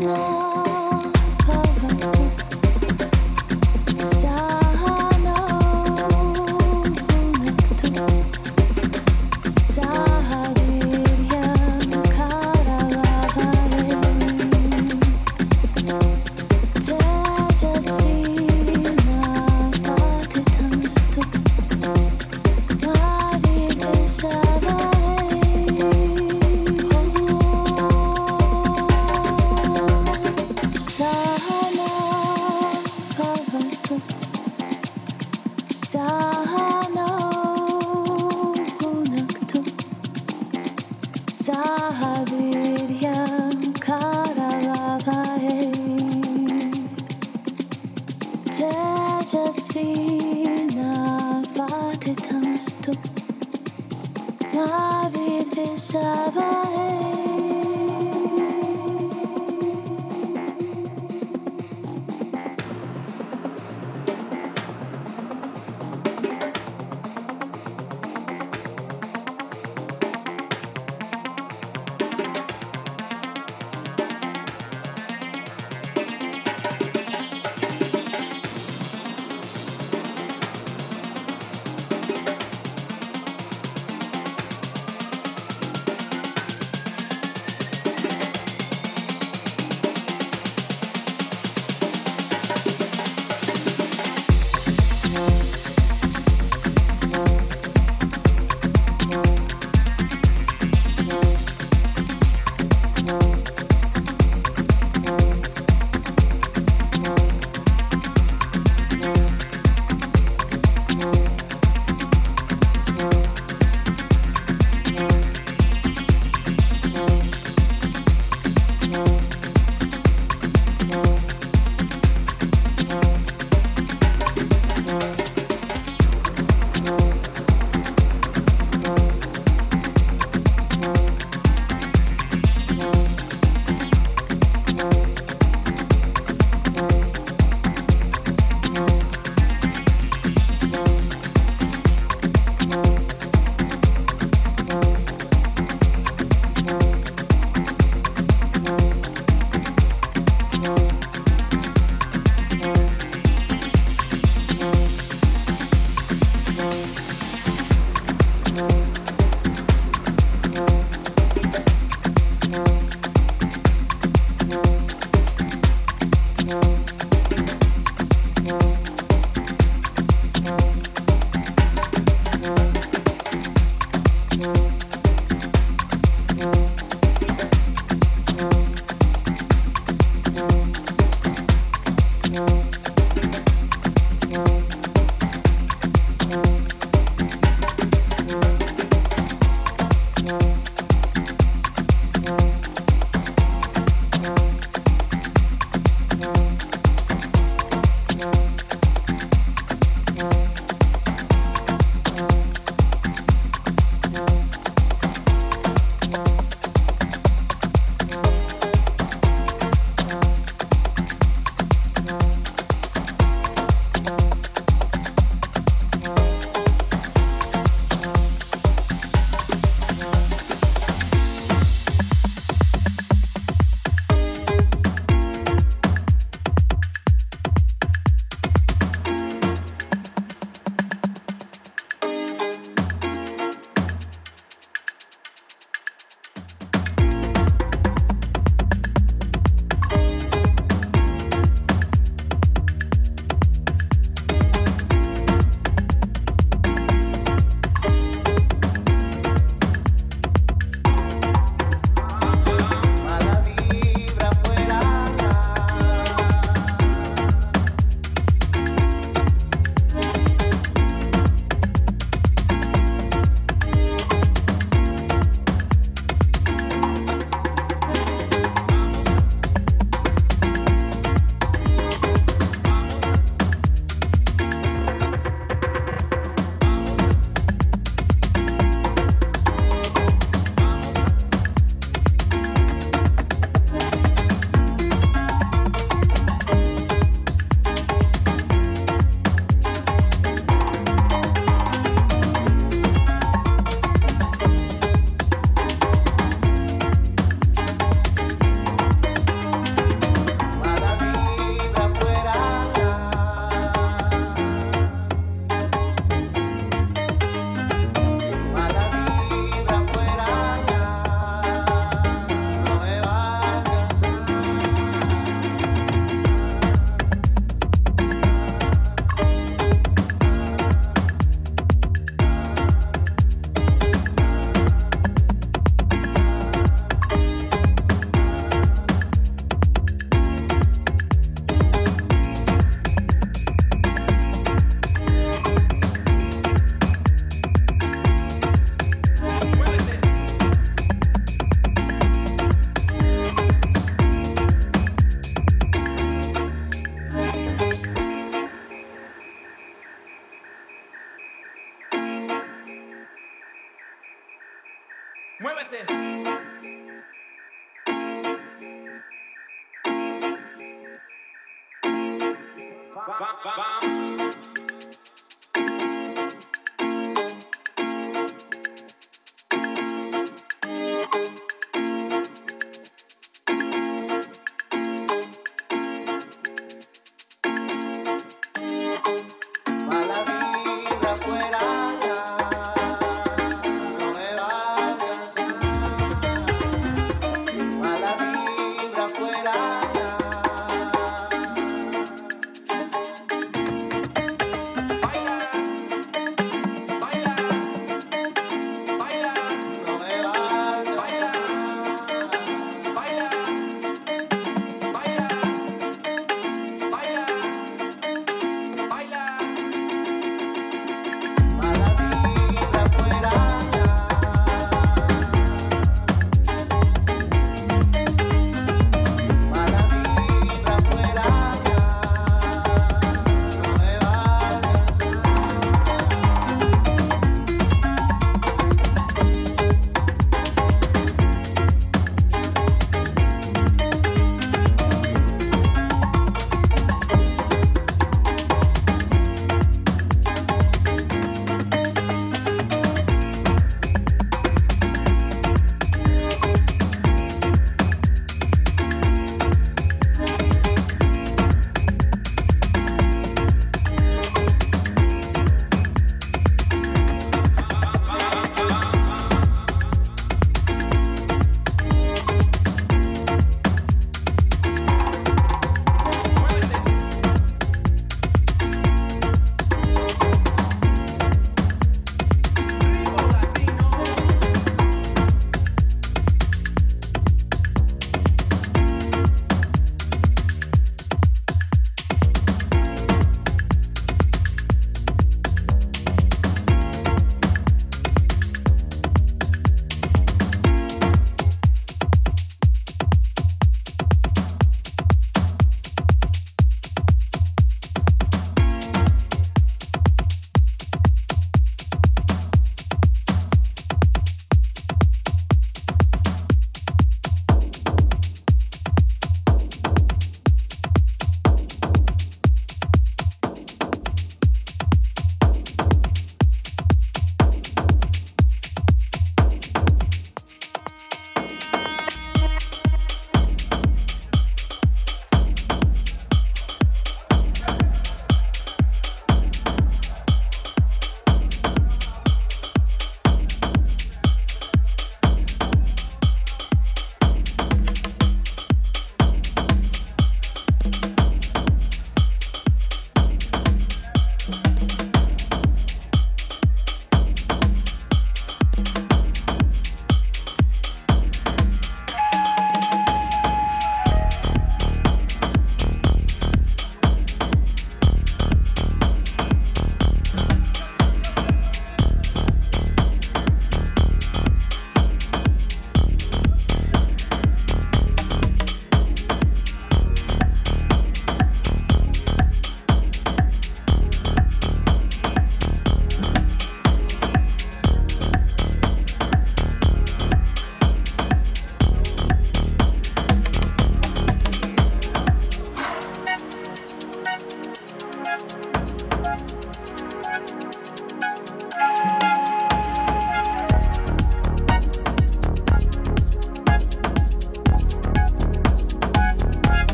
no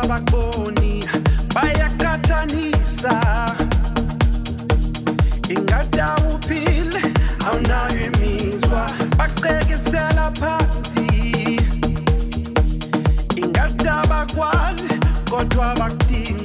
abakuboni bayaqathanisa ingadawuphile awunayo kodwa bakudinga